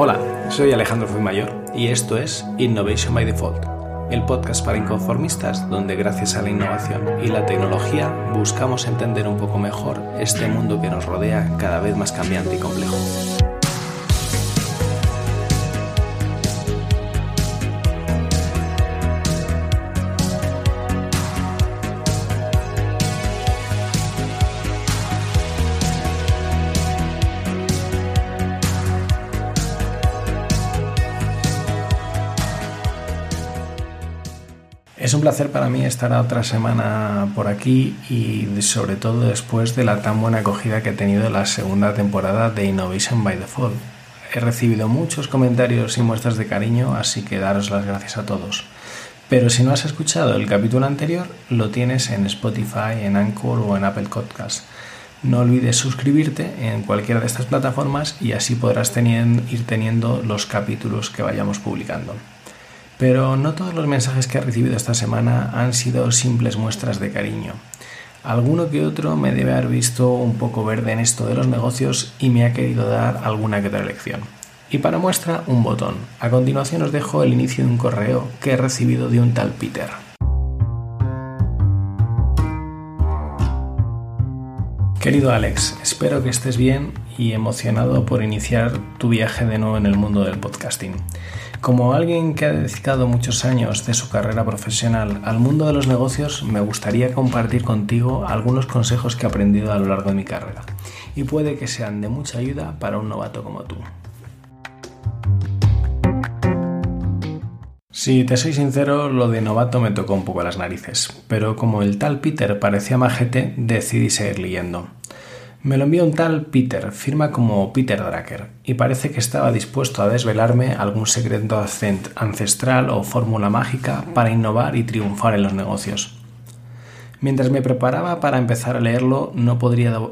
Hola, soy Alejandro Fuimayor y esto es Innovation by Default, el podcast para inconformistas donde gracias a la innovación y la tecnología buscamos entender un poco mejor este mundo que nos rodea cada vez más cambiante y complejo. Placer para mí estar otra semana por aquí y sobre todo después de la tan buena acogida que he tenido la segunda temporada de Innovation by Default. He recibido muchos comentarios y muestras de cariño, así que daros las gracias a todos. Pero si no has escuchado el capítulo anterior, lo tienes en Spotify, en Anchor o en Apple Podcast. No olvides suscribirte en cualquiera de estas plataformas y así podrás ir teniendo los capítulos que vayamos publicando. Pero no todos los mensajes que he recibido esta semana han sido simples muestras de cariño. Alguno que otro me debe haber visto un poco verde en esto de los negocios y me ha querido dar alguna que otra lección. Y para muestra, un botón. A continuación os dejo el inicio de un correo que he recibido de un tal Peter. Querido Alex, espero que estés bien y emocionado por iniciar tu viaje de nuevo en el mundo del podcasting. Como alguien que ha dedicado muchos años de su carrera profesional al mundo de los negocios, me gustaría compartir contigo algunos consejos que he aprendido a lo largo de mi carrera y puede que sean de mucha ayuda para un novato como tú. Si te soy sincero, lo de novato me tocó un poco las narices, pero como el tal Peter parecía majete, decidí seguir leyendo. Me lo envió un tal Peter, firma como Peter Drucker, y parece que estaba dispuesto a desvelarme algún secreto ancestral o fórmula mágica para innovar y triunfar en los negocios. Mientras me preparaba para empezar a leerlo, no,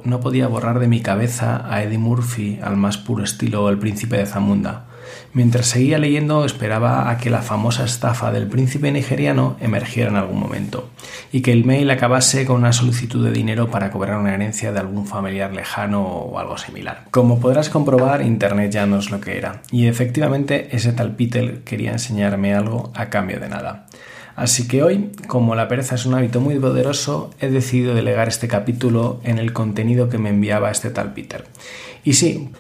no podía borrar de mi cabeza a Eddie Murphy al más puro estilo El Príncipe de Zamunda, Mientras seguía leyendo esperaba a que la famosa estafa del príncipe nigeriano emergiera en algún momento y que el mail acabase con una solicitud de dinero para cobrar una herencia de algún familiar lejano o algo similar. Como podrás comprobar, Internet ya no es lo que era y efectivamente ese tal Peter quería enseñarme algo a cambio de nada. Así que hoy, como la pereza es un hábito muy poderoso, he decidido delegar este capítulo en el contenido que me enviaba este tal Peter. Y sí,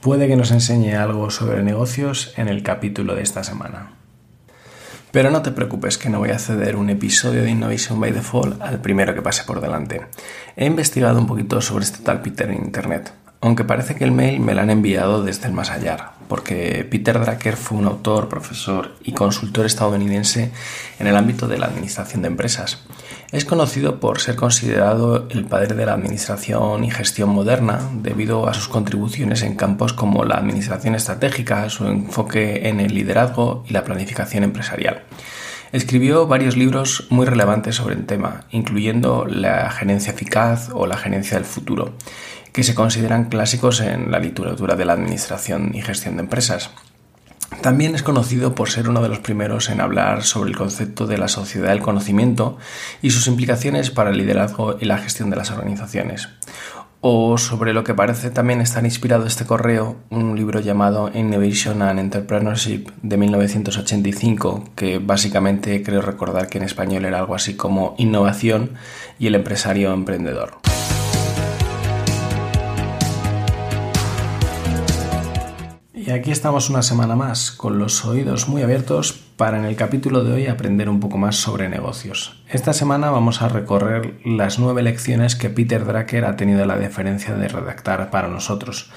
puede que nos enseñe algo sobre negocios en el capítulo de esta semana. Pero no te preocupes que no voy a ceder un episodio de Innovation by Default al primero que pase por delante. He investigado un poquito sobre este tal Peter en Internet, aunque parece que el mail me lo han enviado desde el más allá, porque Peter Drucker fue un autor, profesor y consultor estadounidense en el ámbito de la administración de empresas. Es conocido por ser considerado el padre de la administración y gestión moderna debido a sus contribuciones en campos como la administración estratégica, su enfoque en el liderazgo y la planificación empresarial. Escribió varios libros muy relevantes sobre el tema, incluyendo La gerencia eficaz o La gerencia del futuro, que se consideran clásicos en la literatura de la administración y gestión de empresas. También es conocido por ser uno de los primeros en hablar sobre el concepto de la sociedad del conocimiento y sus implicaciones para el liderazgo y la gestión de las organizaciones. O sobre lo que parece también estar inspirado este correo, un libro llamado Innovation and Entrepreneurship de 1985, que básicamente creo recordar que en español era algo así como Innovación y el empresario emprendedor. Y aquí estamos una semana más, con los oídos muy abiertos para en el capítulo de hoy aprender un poco más sobre negocios. Esta semana vamos a recorrer las nueve lecciones que Peter Drucker ha tenido la deferencia de redactar para nosotros,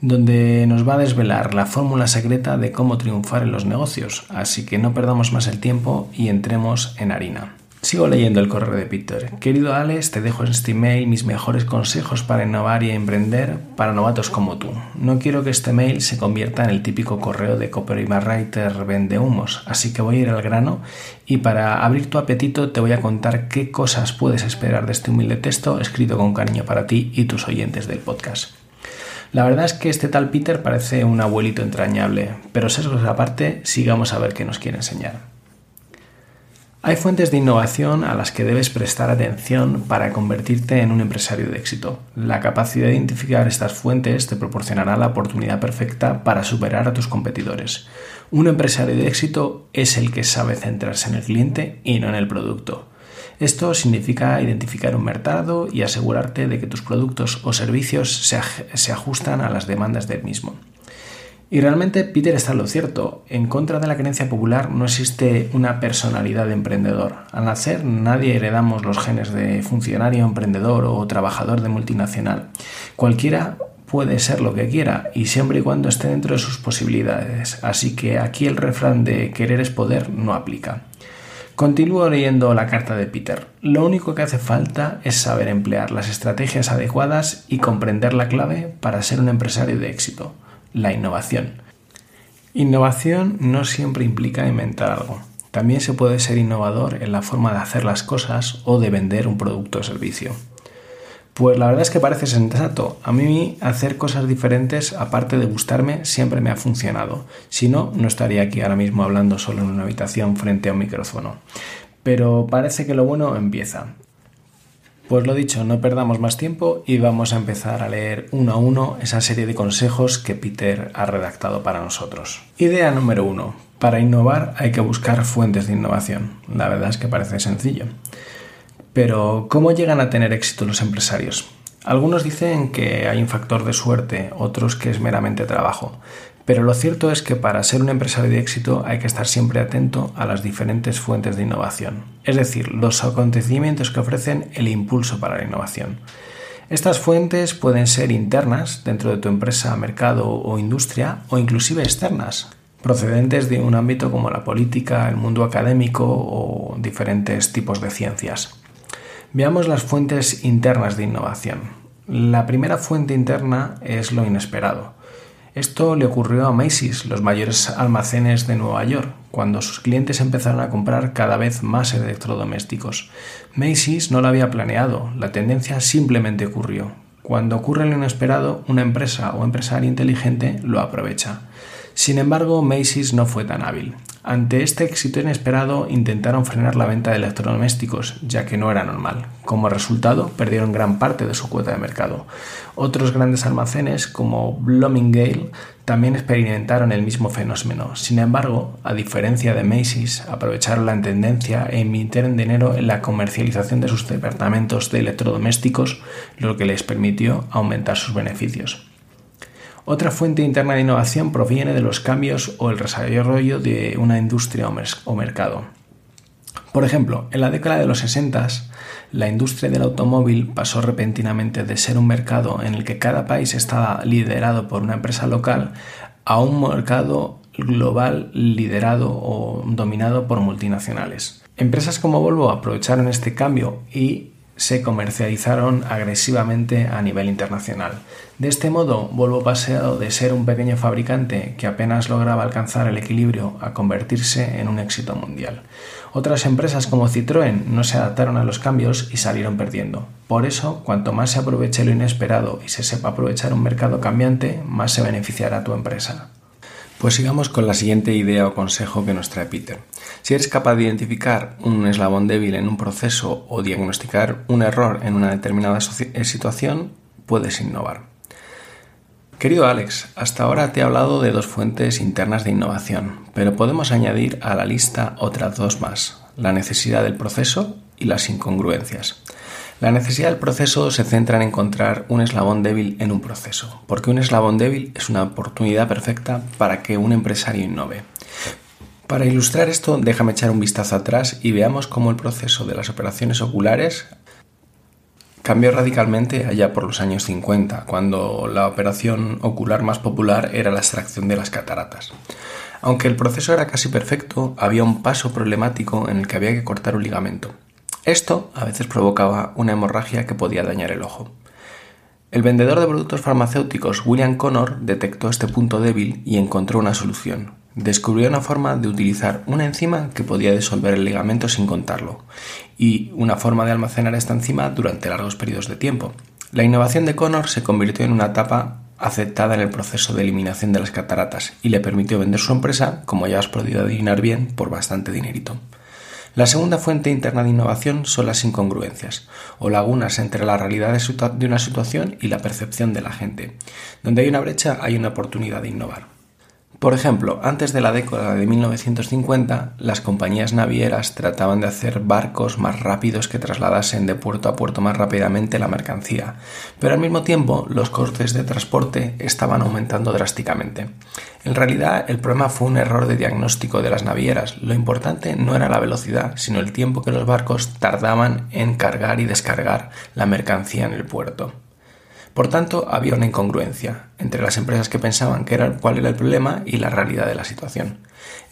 donde nos va a desvelar la fórmula secreta de cómo triunfar en los negocios, así que no perdamos más el tiempo y entremos en harina. Sigo leyendo el correo de Peter. Querido Alex, te dejo en este email mis mejores consejos para innovar y emprender para novatos como tú. No quiero que este mail se convierta en el típico correo de copywriter vende humos, así que voy a ir al grano y para abrir tu apetito te voy a contar qué cosas puedes esperar de este humilde texto escrito con cariño para ti y tus oyentes del podcast. La verdad es que este tal Peter parece un abuelito entrañable, pero sesgos aparte, sigamos a ver qué nos quiere enseñar. Hay fuentes de innovación a las que debes prestar atención para convertirte en un empresario de éxito. La capacidad de identificar estas fuentes te proporcionará la oportunidad perfecta para superar a tus competidores. Un empresario de éxito es el que sabe centrarse en el cliente y no en el producto. Esto significa identificar un mercado y asegurarte de que tus productos o servicios se, ajustan a las demandas del mismo. Y realmente Peter está en lo cierto. En contra de la creencia popular no existe una personalidad de emprendedor. Al nacer nadie heredamos los genes de funcionario, emprendedor o trabajador de multinacional. Cualquiera puede ser lo que quiera y siempre y cuando esté dentro de sus posibilidades. Así que aquí el refrán de querer es poder no aplica. Continúo leyendo la carta de Peter. Lo único que hace falta es saber emplear las estrategias adecuadas y comprender la clave para ser un empresario de éxito la innovación. Innovación no siempre implica inventar algo. También se puede ser innovador en la forma de hacer las cosas o de vender un producto o servicio. Pues la verdad es que parece sensato. A mí hacer cosas diferentes, aparte de gustarme, siempre me ha funcionado. Si no, no estaría aquí ahora mismo hablando solo en una habitación frente a un micrófono. Pero parece que lo bueno empieza. Pues lo dicho, no perdamos más tiempo y vamos a empezar a leer uno a uno esa serie de consejos que Peter ha redactado para nosotros. Idea número uno. Para innovar hay que buscar fuentes de innovación. La verdad es que parece sencillo. Pero, ¿cómo llegan a tener éxito los empresarios? Algunos dicen que hay un factor de suerte, otros que es meramente trabajo. Pero lo cierto es que para ser un empresario de éxito hay que estar siempre atento a las diferentes fuentes de innovación, es decir, los acontecimientos que ofrecen el impulso para la innovación. Estas fuentes pueden ser internas dentro de tu empresa, mercado o industria o inclusive externas, procedentes de un ámbito como la política, el mundo académico o diferentes tipos de ciencias. Veamos las fuentes internas de innovación. La primera fuente interna es lo inesperado. Esto le ocurrió a Macy's, los mayores almacenes de Nueva York, cuando sus clientes empezaron a comprar cada vez más electrodomésticos. Macy's no lo había planeado, la tendencia simplemente ocurrió. Cuando ocurre lo inesperado, una empresa o empresario inteligente lo aprovecha. Sin embargo, Macy's no fue tan hábil. Ante este éxito inesperado intentaron frenar la venta de electrodomésticos, ya que no era normal. Como resultado, perdieron gran parte de su cuota de mercado. Otros grandes almacenes, como Bloomingdale, también experimentaron el mismo fenómeno. Sin embargo, a diferencia de Macy's, aprovecharon la tendencia e invirtieron dinero en la comercialización de sus departamentos de electrodomésticos, lo que les permitió aumentar sus beneficios. Otra fuente interna de innovación proviene de los cambios o el desarrollo de una industria o mercado. Por ejemplo, en la década de los 60, la industria del automóvil pasó repentinamente de ser un mercado en el que cada país estaba liderado por una empresa local a un mercado global liderado o dominado por multinacionales. Empresas como Volvo aprovecharon este cambio y se comercializaron agresivamente a nivel internacional. De este modo, Volvo pasó de ser un pequeño fabricante que apenas lograba alcanzar el equilibrio a convertirse en un éxito mundial. Otras empresas como Citroën no se adaptaron a los cambios y salieron perdiendo. Por eso, cuanto más se aproveche lo inesperado y se sepa aprovechar un mercado cambiante, más se beneficiará tu empresa. Pues sigamos con la siguiente idea o consejo que nos trae Peter. Si eres capaz de identificar un eslabón débil en un proceso o diagnosticar un error en una determinada eh, situación, puedes innovar. Querido Alex, hasta ahora te he hablado de dos fuentes internas de innovación, pero podemos añadir a la lista otras dos más, la necesidad del proceso y las incongruencias. La necesidad del proceso se centra en encontrar un eslabón débil en un proceso, porque un eslabón débil es una oportunidad perfecta para que un empresario innove. Para ilustrar esto, déjame echar un vistazo atrás y veamos cómo el proceso de las operaciones oculares cambió radicalmente allá por los años 50, cuando la operación ocular más popular era la extracción de las cataratas. Aunque el proceso era casi perfecto, había un paso problemático en el que había que cortar un ligamento. Esto a veces provocaba una hemorragia que podía dañar el ojo. El vendedor de productos farmacéuticos William Connor detectó este punto débil y encontró una solución. Descubrió una forma de utilizar una enzima que podía disolver el ligamento sin contarlo y una forma de almacenar esta enzima durante largos periodos de tiempo. La innovación de Connor se convirtió en una etapa aceptada en el proceso de eliminación de las cataratas y le permitió vender su empresa, como ya has podido adivinar bien, por bastante dinerito. La segunda fuente interna de innovación son las incongruencias, o lagunas entre la realidad de una situación y la percepción de la gente. Donde hay una brecha hay una oportunidad de innovar. Por ejemplo, antes de la década de 1950, las compañías navieras trataban de hacer barcos más rápidos que trasladasen de puerto a puerto más rápidamente la mercancía, pero al mismo tiempo los costes de transporte estaban aumentando drásticamente. En realidad, el problema fue un error de diagnóstico de las navieras. Lo importante no era la velocidad, sino el tiempo que los barcos tardaban en cargar y descargar la mercancía en el puerto. Por tanto, había una incongruencia entre las empresas que pensaban que era, cuál era el problema y la realidad de la situación.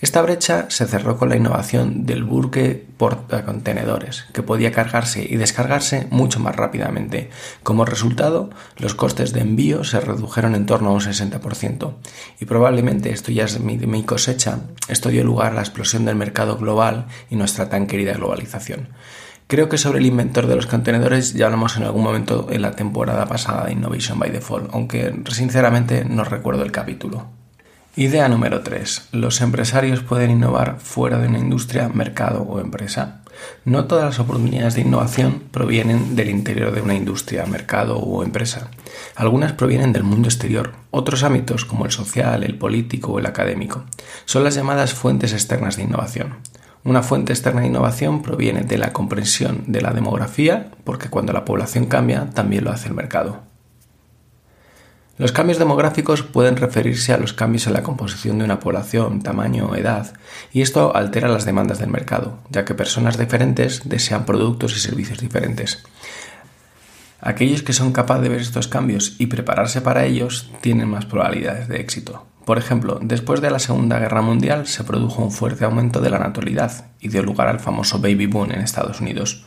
Esta brecha se cerró con la innovación del buque portacontenedores, que podía cargarse y descargarse mucho más rápidamente. Como resultado, los costes de envío se redujeron en torno a un 60%. Y probablemente esto ya es mi cosecha, esto dio lugar a la explosión del mercado global y nuestra tan querida globalización. Creo que sobre el inventor de los contenedores ya hablamos en algún momento en la temporada pasada de Innovation by Default, aunque sinceramente no recuerdo el capítulo. Idea número 3. Los empresarios pueden innovar fuera de una industria, mercado o empresa. No todas las oportunidades de innovación provienen del interior de una industria, mercado o empresa. Algunas provienen del mundo exterior. Otros ámbitos, como el social, el político o el académico, son las llamadas fuentes externas de innovación. Una fuente externa de innovación proviene de la comprensión de la demografía, porque cuando la población cambia, también lo hace el mercado. Los cambios demográficos pueden referirse a los cambios en la composición de una población, tamaño o edad, y esto altera las demandas del mercado, ya que personas diferentes desean productos y servicios diferentes. Aquellos que son capaces de ver estos cambios y prepararse para ellos tienen más probabilidades de éxito. Por ejemplo, después de la Segunda Guerra Mundial se produjo un fuerte aumento de la natalidad y dio lugar al famoso baby boom en Estados Unidos.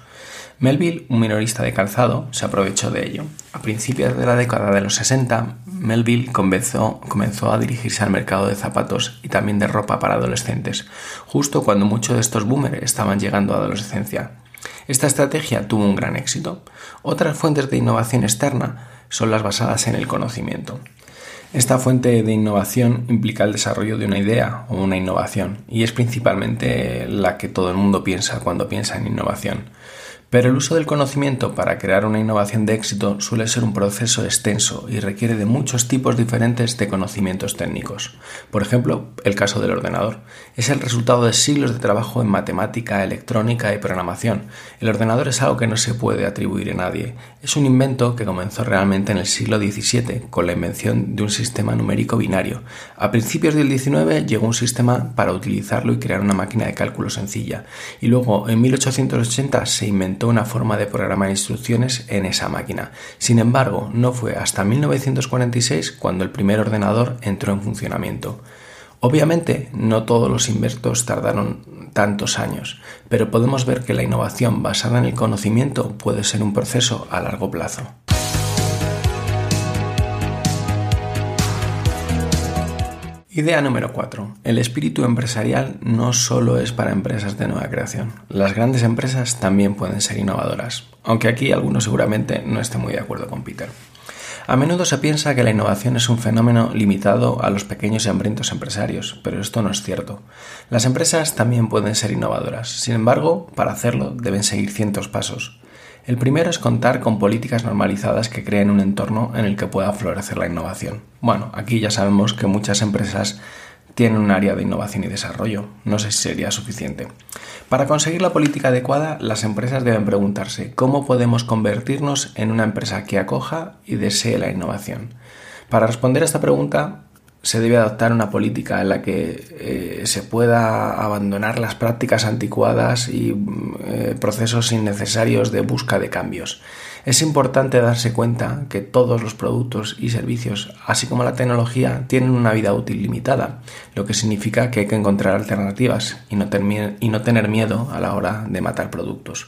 Melville, un minorista de calzado, se aprovechó de ello. A principios de la década de los 60, Melville comenzó, comenzó, a dirigirse al mercado de zapatos y también de ropa para adolescentes, justo cuando muchos de estos boomers estaban llegando a adolescencia. Esta estrategia tuvo un gran éxito. Otras fuentes de innovación externa son las basadas en el conocimiento. Esta fuente de innovación implica el desarrollo de una idea o una innovación y es principalmente la que todo el mundo piensa cuando piensa en innovación. Pero el uso del conocimiento para crear una innovación de éxito suele ser un proceso extenso y requiere de muchos tipos diferentes de conocimientos técnicos. Por ejemplo, el caso del ordenador. Es el resultado de siglos de trabajo en matemática, electrónica y programación. El ordenador es algo que no se puede atribuir a nadie. Es un invento que comenzó realmente en el siglo XVII con la invención de un sistema numérico binario. A principios del XIX llegó un sistema para utilizarlo y crear una máquina de cálculo sencilla. Y luego, en 1880, se una forma de programar instrucciones en esa máquina. Sin embargo, no fue hasta 1946 cuando el primer ordenador entró en funcionamiento. Obviamente, no todos los inventos tardaron tantos años, pero podemos ver que la innovación basada en el conocimiento puede ser un proceso a largo plazo. Idea número 4. El espíritu empresarial no solo es para empresas de nueva creación. Las grandes empresas también pueden ser innovadoras, aunque aquí algunos seguramente no estén muy de acuerdo con Peter. A menudo se piensa que la innovación es un fenómeno limitado a los pequeños y hambrientos empresarios, pero esto no es cierto. Las empresas también pueden ser innovadoras, sin embargo, para hacerlo deben seguir cientos pasos. El primero es contar con políticas normalizadas que creen un entorno en el que pueda florecer la innovación. Bueno, aquí ya sabemos que muchas empresas tienen un área de innovación y desarrollo. No sé si sería suficiente. Para conseguir la política adecuada, las empresas deben preguntarse cómo podemos convertirnos en una empresa que acoja y desee la innovación. Para responder a esta pregunta, se debe adoptar una política en la que eh, se pueda abandonar las prácticas anticuadas y eh, procesos innecesarios de busca de cambios. Es importante darse cuenta que todos los productos y servicios, así como la tecnología, tienen una vida útil limitada, lo que significa que hay que encontrar alternativas y no, y no tener miedo a la hora de matar productos.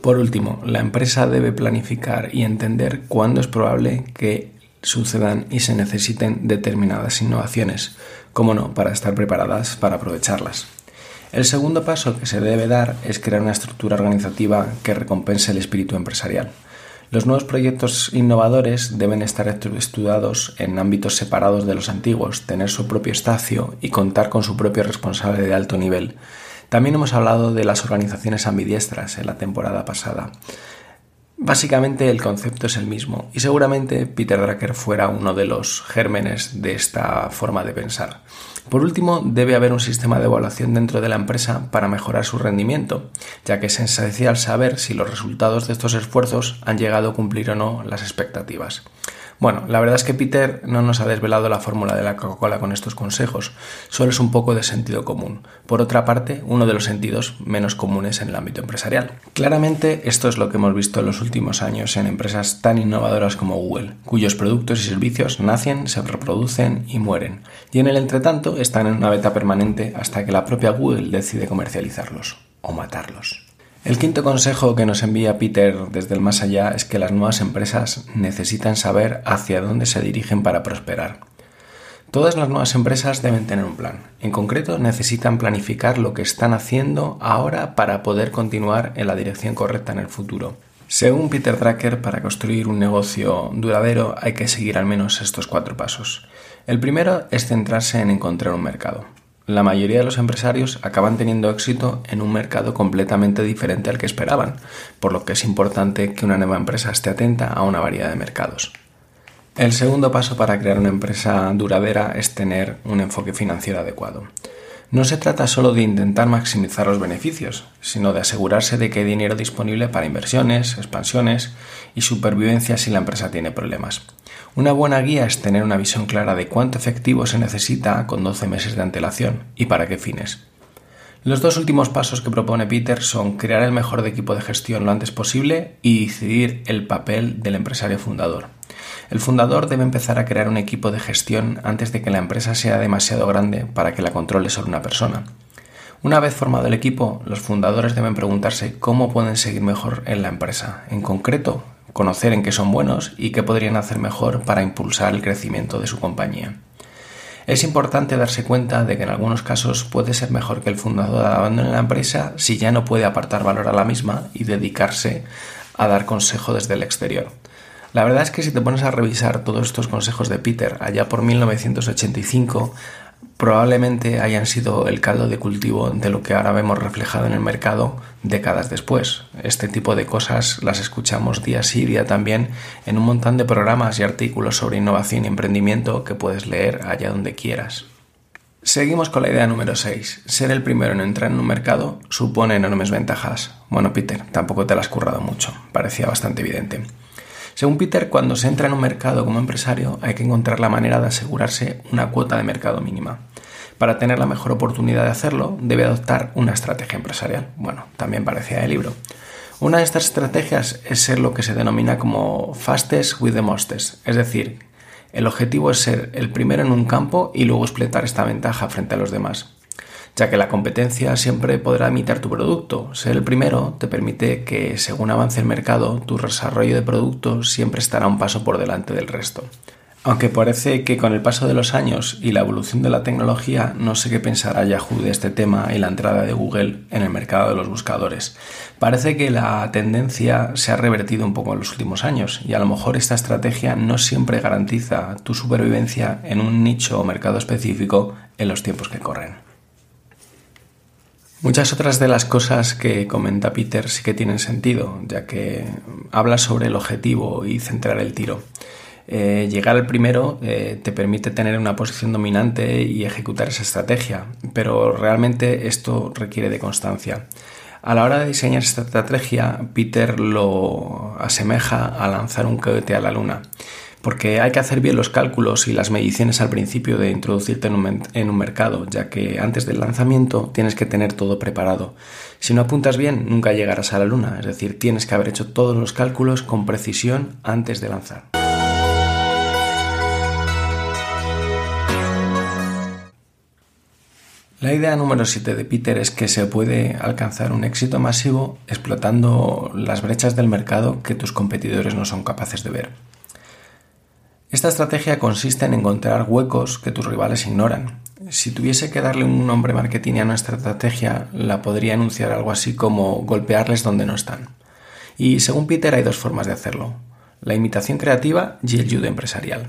Por último, la empresa debe planificar y entender cuándo es probable que sucedan y se necesiten determinadas innovaciones, como no, para estar preparadas para aprovecharlas. El segundo paso que se debe dar es crear una estructura organizativa que recompense el espíritu empresarial. Los nuevos proyectos innovadores deben estar estudiados en ámbitos separados de los antiguos, tener su propio espacio y contar con su propio responsable de alto nivel. También hemos hablado de las organizaciones ambidiestras en la temporada pasada. Básicamente el concepto es el mismo y seguramente Peter Drucker fuera uno de los gérmenes de esta forma de pensar. Por último, debe haber un sistema de evaluación dentro de la empresa para mejorar su rendimiento, ya que es esencial saber si los resultados de estos esfuerzos han llegado a cumplir o no las expectativas. Bueno, la verdad es que Peter no nos ha desvelado la fórmula de la Coca-Cola con estos consejos, solo es un poco de sentido común. Por otra parte, uno de los sentidos menos comunes en el ámbito empresarial. Claramente, esto es lo que hemos visto en los últimos años en empresas tan innovadoras como Google, cuyos productos y servicios nacen, se reproducen y mueren, y en el entretanto están en una beta permanente hasta que la propia Google decide comercializarlos o matarlos. El quinto consejo que nos envía Peter desde el más allá es que las nuevas empresas necesitan saber hacia dónde se dirigen para prosperar. Todas las nuevas empresas deben tener un plan. En concreto, necesitan planificar lo que están haciendo ahora para poder continuar en la dirección correcta en el futuro. Según Peter Drucker, para construir un negocio duradero hay que seguir al menos estos cuatro pasos. El primero es centrarse en encontrar un mercado la mayoría de los empresarios acaban teniendo éxito en un mercado completamente diferente al que esperaban, por lo que es importante que una nueva empresa esté atenta a una variedad de mercados. El segundo paso para crear una empresa duradera es tener un enfoque financiero adecuado. No se trata solo de intentar maximizar los beneficios, sino de asegurarse de que hay dinero disponible para inversiones, expansiones y supervivencia si la empresa tiene problemas. Una buena guía es tener una visión clara de cuánto efectivo se necesita con 12 meses de antelación y para qué fines. Los dos últimos pasos que propone Peter son crear el mejor equipo de gestión lo antes posible y decidir el papel del empresario fundador. El fundador debe empezar a crear un equipo de gestión antes de que la empresa sea demasiado grande para que la controle solo una persona. Una vez formado el equipo, los fundadores deben preguntarse cómo pueden seguir mejor en la empresa, en concreto, conocer en qué son buenos y qué podrían hacer mejor para impulsar el crecimiento de su compañía. Es importante darse cuenta de que en algunos casos puede ser mejor que el fundador abandone la empresa si ya no puede apartar valor a la misma y dedicarse a dar consejo desde el exterior. La verdad es que si te pones a revisar todos estos consejos de Peter allá por 1985, probablemente hayan sido el caldo de cultivo de lo que ahora vemos reflejado en el mercado décadas después. Este tipo de cosas las escuchamos día sí día también en un montón de programas y artículos sobre innovación y emprendimiento que puedes leer allá donde quieras. Seguimos con la idea número 6. Ser el primero en entrar en un mercado supone enormes ventajas. Bueno, Peter, tampoco te lo has currado mucho. Parecía bastante evidente. Según Peter, cuando se entra en un mercado como empresario hay que encontrar la manera de asegurarse una cuota de mercado mínima. Para tener la mejor oportunidad de hacerlo, debe adoptar una estrategia empresarial. Bueno, también parecía el libro. Una de estas estrategias es ser lo que se denomina como fastest with the mostest, es decir, el objetivo es ser el primero en un campo y luego explotar esta ventaja frente a los demás ya que la competencia siempre podrá imitar tu producto. Ser el primero te permite que, según avance el mercado, tu desarrollo de producto siempre estará un paso por delante del resto. Aunque parece que con el paso de los años y la evolución de la tecnología, no sé qué pensará Yahoo de este tema y la entrada de Google en el mercado de los buscadores. Parece que la tendencia se ha revertido un poco en los últimos años y a lo mejor esta estrategia no siempre garantiza tu supervivencia en un nicho o mercado específico en los tiempos que corren. Muchas otras de las cosas que comenta Peter sí que tienen sentido, ya que habla sobre el objetivo y centrar el tiro. Eh, llegar al primero eh, te permite tener una posición dominante y ejecutar esa estrategia, pero realmente esto requiere de constancia. A la hora de diseñar esta estrategia, Peter lo asemeja a lanzar un cohete a la luna porque hay que hacer bien los cálculos y las mediciones al principio de introducirte en un, mercado, ya que antes del lanzamiento tienes que tener todo preparado. Si no apuntas bien, nunca llegarás a la luna, es decir, tienes que haber hecho todos los cálculos con precisión antes de lanzar. La idea número 7 de Peter es que se puede alcanzar un éxito masivo explotando las brechas del mercado que tus competidores no son capaces de ver. Esta estrategia consiste en encontrar huecos que tus rivales ignoran. Si tuviese que darle un nombre marketing a nuestra estrategia, la podría anunciar algo así como golpearles donde no están. Y según Peter hay dos formas de hacerlo, la imitación creativa y el judo empresarial.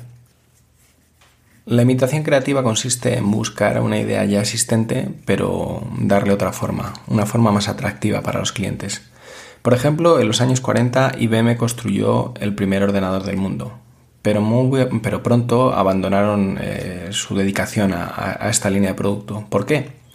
La imitación creativa consiste en buscar una idea ya existente, pero darle otra forma, una forma más atractiva para los clientes. Por ejemplo, en los años 40 IBM construyó el primer ordenador del mundo, pero, pero pronto abandonaron eh, su dedicación a esta línea de producto. ¿Por qué?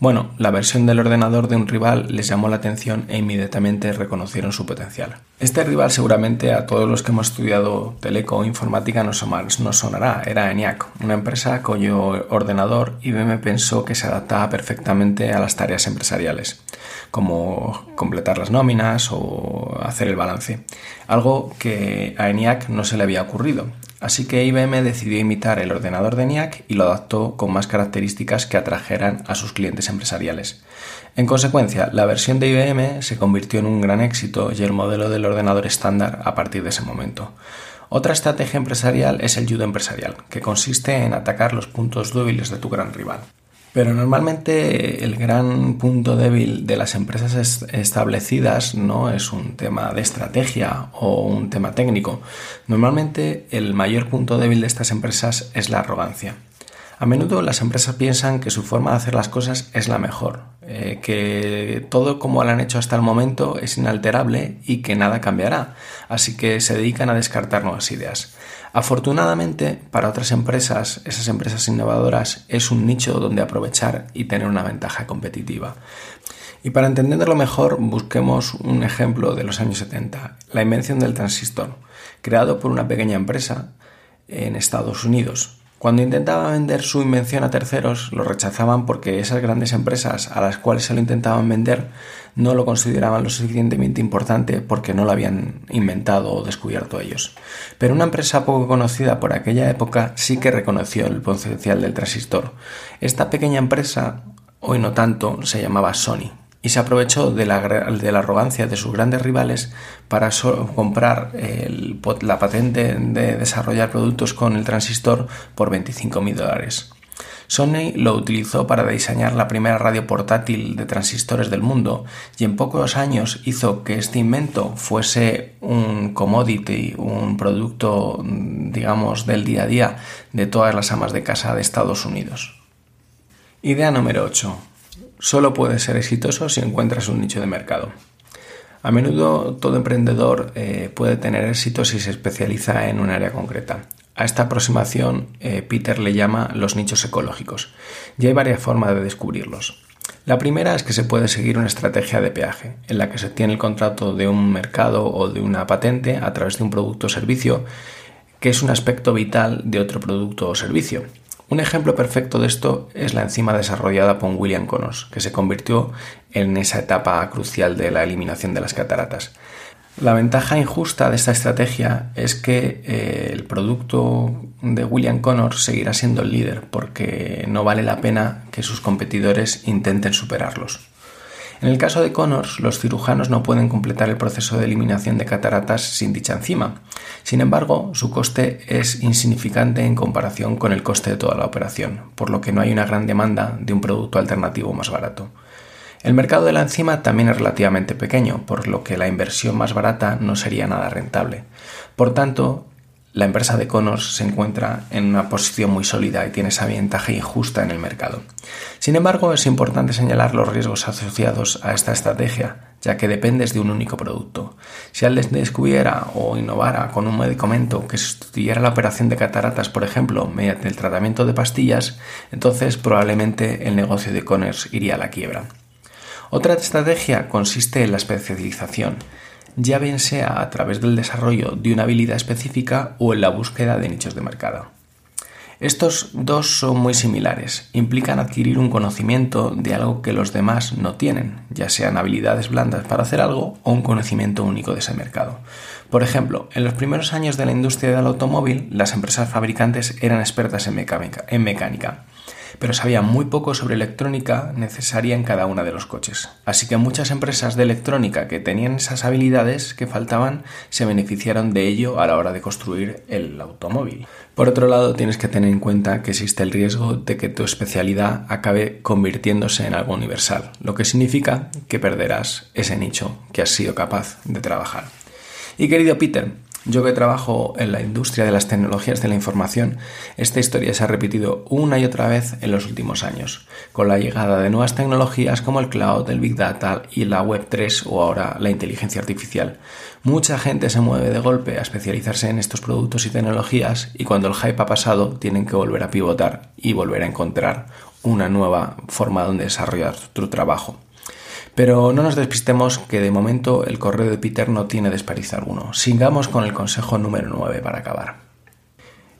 Bueno, la versión del ordenador de un rival les llamó la atención e inmediatamente reconocieron su potencial. Este rival seguramente a todos los que hemos estudiado teleco o informática nos, sonará, era ENIAC, una empresa cuyo ordenador IBM pensó que se adaptaba perfectamente a las tareas empresariales, como completar las nóminas o hacer el balance, algo que a ENIAC no se le había ocurrido. Así que IBM decidió imitar el ordenador de ENIAC y lo adaptó con más características que atrajeran a sus clientes empresariales. En consecuencia, la versión de IBM se convirtió en un gran éxito y el modelo del ordenador estándar a partir de ese momento. Otra estrategia empresarial es el judo empresarial, que consiste en atacar los puntos débiles de tu gran rival. Pero normalmente el gran punto débil de las empresas establecidas no es un tema de estrategia o un tema técnico. Normalmente el mayor punto débil de estas empresas es la arrogancia. A menudo las empresas piensan que su forma de hacer las cosas es la mejor, eh, que todo como lo han hecho hasta el momento es inalterable y que nada cambiará, así que se dedican a descartar nuevas ideas. Afortunadamente, para otras empresas, esas empresas innovadoras, es un nicho donde aprovechar y tener una ventaja competitiva. Y para entenderlo mejor, busquemos un ejemplo de los años 70, la invención del transistor, creado por una pequeña empresa en Estados Unidos. Cuando intentaba vender su invención a terceros, lo rechazaban porque esas grandes empresas a las cuales se lo intentaban vender no lo consideraban lo suficientemente importante porque no lo habían inventado o descubierto ellos. Pero una empresa poco conocida por aquella época sí que reconoció el potencial del transistor. Esta pequeña empresa, hoy no tanto, se llamaba Sony y se aprovechó de la, arrogancia de sus grandes rivales para comprar la patente de desarrollar productos con el transistor por 25 mil dólares. Sony lo utilizó para diseñar la primera radio portátil de transistores del mundo y en pocos años hizo que este invento fuese un commodity, un producto, digamos, del día a día de todas las amas de casa de Estados Unidos. Idea número 8 solo puedes ser exitoso si encuentras un nicho de mercado. A menudo todo emprendedor eh, puede tener éxito si se especializa en un área concreta. A esta aproximación eh, Peter le llama los nichos ecológicos y hay varias formas de descubrirlos. La primera es que se puede seguir una estrategia de peaje, en la que se obtiene el contrato de un mercado o de una patente a través de un producto o servicio que es un aspecto vital de otro producto o servicio. Un ejemplo perfecto de esto es la enzima desarrollada por William Connors, que se convirtió en esa etapa crucial de la eliminación de las cataratas. La ventaja injusta de esta estrategia es que eh, el producto de William Connors seguirá siendo el líder porque no vale la pena que sus competidores intenten superarlos. En el caso de Connors, los cirujanos no pueden completar el proceso de eliminación de cataratas sin dicha enzima. Sin embargo, su coste es insignificante en comparación con el coste de toda la operación, por lo que no hay una gran demanda de un producto alternativo más barato. El mercado de la enzima también es relativamente pequeño, por lo que la inversión más barata no sería nada rentable. Por tanto, la empresa de Connors se encuentra en una posición muy sólida y tiene esa ventaja injusta en el mercado. Sin embargo, es importante señalar los riesgos asociados a esta estrategia, ya que dependes de un único producto. Si alguien descubriera o innovara con un medicamento que sustituyera la operación de cataratas, por ejemplo, mediante el tratamiento de pastillas, entonces probablemente el negocio de Connors iría a la quiebra. Otra estrategia consiste en la especialización ya bien sea a través del desarrollo de una habilidad específica o en la búsqueda de nichos de mercado. Estos dos son muy similares, implican adquirir un conocimiento de algo que los demás no tienen, ya sean habilidades blandas para hacer algo o un conocimiento único de ese mercado. Por ejemplo, en los primeros años de la industria del automóvil, las empresas fabricantes eran expertas en mecánica, pero sabía muy poco sobre electrónica necesaria en cada uno de los coches. Así que muchas empresas de electrónica que tenían esas habilidades que faltaban se beneficiaron de ello a la hora de construir el automóvil. Por otro lado, tienes que tener en cuenta que existe el riesgo de que tu especialidad acabe convirtiéndose en algo universal, lo que significa que perderás ese nicho que has sido capaz de trabajar. Y querido Peter, Yo que trabajo en la industria de las tecnologías de la información, esta historia se ha repetido una y otra vez en los últimos años, con la llegada de nuevas tecnologías como el cloud, el big data y la web 3 o ahora la inteligencia artificial. Mucha gente se mueve de golpe a especializarse en estos productos y tecnologías y cuando el hype ha pasado tienen que volver a pivotar y volver a encontrar una nueva forma donde desarrollar tu trabajo. Pero no nos despistemos que de momento el correo de Peter no tiene desperdicio alguno. Sigamos con el consejo número 9 para acabar.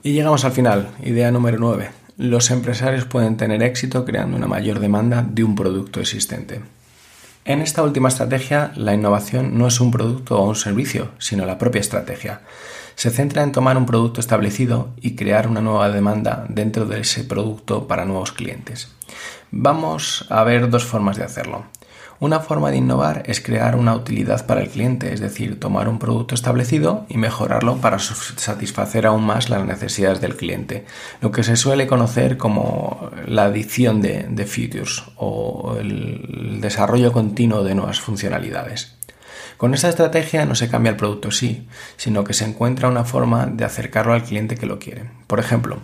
Y llegamos al final, idea número 9. Los empresarios pueden tener éxito creando una mayor demanda de un producto existente. En esta última estrategia, la innovación no es un producto o un servicio, sino la propia estrategia. Se centra en tomar un producto establecido y crear una nueva demanda dentro de ese producto para nuevos clientes. Vamos a ver dos formas de hacerlo. Una forma de innovar es crear una utilidad para el cliente, es decir, tomar un producto establecido y mejorarlo para satisfacer aún más las necesidades del cliente, lo que se suele conocer como la adición de, features o el desarrollo continuo de nuevas funcionalidades. Con esta estrategia no se cambia el producto sí, sino que se encuentra una forma de acercarlo al cliente que lo quiere. Por ejemplo,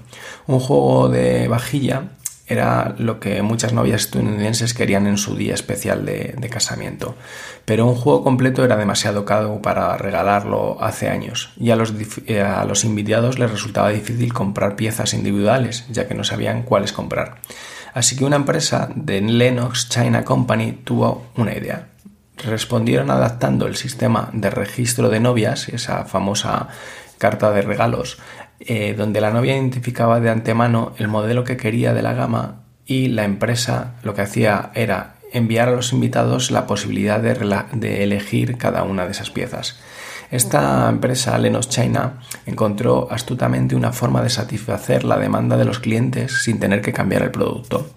un juego de vajilla era lo que muchas novias estadounidenses querían en su día especial de, casamiento. Pero un juego completo era demasiado caro para regalarlo hace años y a los, eh, a invitados les resultaba difícil comprar piezas individuales, ya que no sabían cuáles comprar. Así que una empresa de Lennox China Company tuvo una idea. Respondieron adaptando el sistema de registro de novias, esa famosa carta de regalos, eh, donde la novia identificaba de antemano el modelo que quería de la gama y la empresa lo que hacía era enviar a los invitados la posibilidad de, elegir cada una de esas piezas. Esta empresa, Lenos China, encontró astutamente una forma de satisfacer la demanda de los clientes sin tener que cambiar el producto.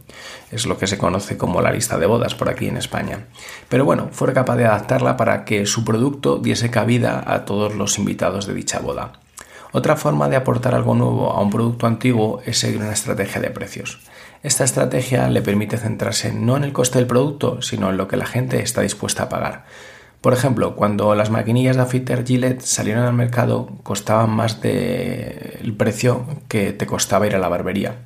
Es lo que se conoce como la lista de bodas por aquí en España. Pero bueno, fue capaz de adaptarla para que su producto diese cabida a todos los invitados de dicha boda. Otra forma de aportar algo nuevo a un producto antiguo es seguir una estrategia de precios. Esta estrategia le permite centrarse no en el coste del producto, sino en lo que la gente está dispuesta a pagar. Por ejemplo, cuando las maquinillas de afeiter Gillette salieron al mercado, costaban más del precio que te costaba ir a la barbería.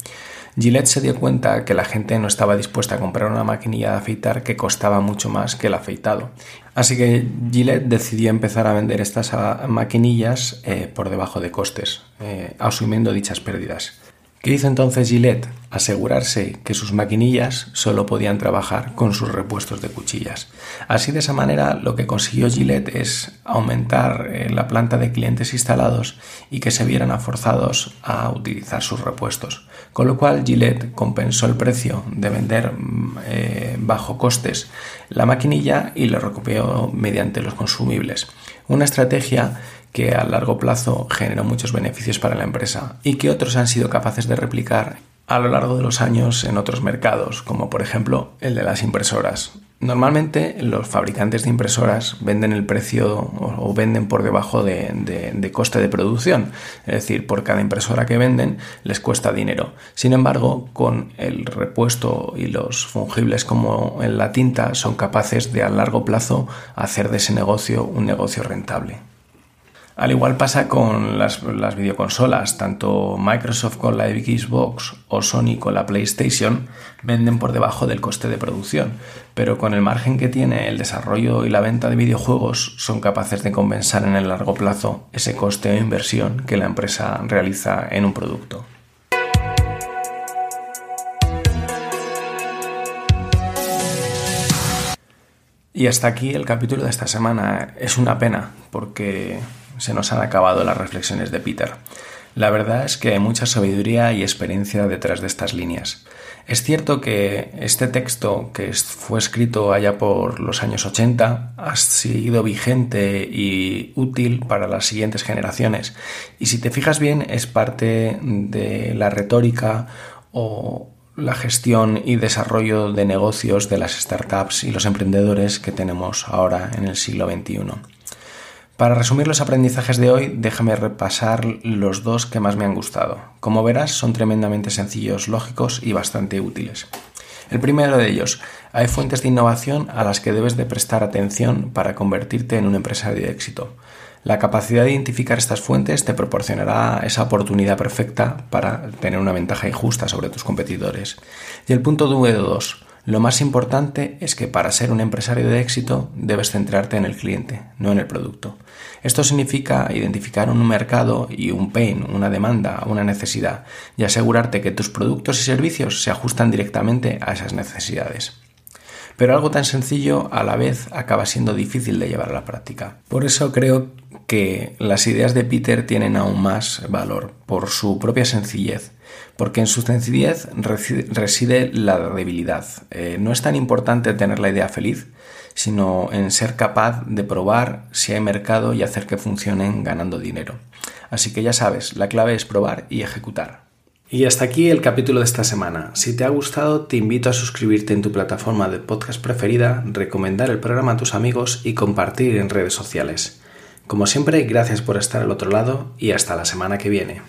Gillette se dio cuenta que la gente no estaba dispuesta a comprar una maquinilla de afeitar que costaba mucho más que el afeitado. Así que Gillette decidió empezar a vender estas ah, maquinillas eh, por debajo de costes, eh, asumiendo dichas pérdidas. ¿Qué hizo entonces Gillette? Asegurarse que sus maquinillas solo podían trabajar con sus repuestos de cuchillas. Así de esa manera lo que consiguió Gillette es aumentar eh, la planta de clientes instalados y que se vieran forzados a utilizar sus repuestos. Con lo cual Gillette compensó el precio de vender mm, eh, bajo costes la maquinilla y lo recuperó mediante los consumibles. Una estrategia que a largo plazo generó muchos beneficios para la empresa y que otros han sido capaces de replicar a lo largo de los años en otros mercados, como por ejemplo el de las impresoras. Normalmente los fabricantes de impresoras venden el precio o, venden por debajo de, coste de producción, es decir, por cada impresora que venden les cuesta dinero. Sin embargo, con el repuesto y los fungibles como en la tinta son capaces de a largo plazo hacer de ese negocio un negocio rentable. Al igual pasa con las, videoconsolas, tanto Microsoft con la Xbox o Sony con la PlayStation venden por debajo del coste de producción, pero con el margen que tiene el desarrollo y la venta de videojuegos son capaces de compensar en el largo plazo ese coste o inversión que la empresa realiza en un producto. Y hasta aquí el capítulo de esta semana. Es una pena porque se nos han acabado las reflexiones de Peter. La verdad es que hay mucha sabiduría y experiencia detrás de estas líneas. Es cierto que este texto, que fue escrito allá por los años 80, ha sido vigente y útil para las siguientes generaciones. Y si te fijas bien, es parte de la retórica o la gestión y desarrollo de negocios de las startups y los emprendedores que tenemos ahora en el siglo XXI. Para resumir los aprendizajes de hoy, déjame repasar los dos que más me han gustado. Como verás, son tremendamente sencillos, lógicos y bastante útiles. El primero de ellos, hay fuentes de innovación a las que debes de prestar atención para convertirte en un empresario de éxito. La capacidad de identificar estas fuentes te proporcionará esa oportunidad perfecta para tener una ventaja injusta sobre tus competidores. Y el punto número 2. Lo más importante es que para ser un empresario de éxito debes centrarte en el cliente, no en el producto. Esto significa identificar un mercado y un pain, una demanda, una necesidad, y asegurarte que tus productos y servicios se ajustan directamente a esas necesidades. Pero algo tan sencillo a la vez acaba siendo difícil de llevar a la práctica. Por eso creo que las ideas de Peter tienen aún más valor por su propia sencillez, porque en su sencillez reside la debilidad. Eh, no es tan importante tener la idea feliz, sino en ser capaz de probar si hay mercado y hacer que funcionen ganando dinero. Así que ya sabes, la clave es probar y ejecutar. Y hasta aquí el capítulo de esta semana. Si te ha gustado, te invito a suscribirte en tu plataforma de podcast preferida, recomendar el programa a tus amigos y compartir en redes sociales. Como siempre, gracias por estar al otro lado y hasta la semana que viene.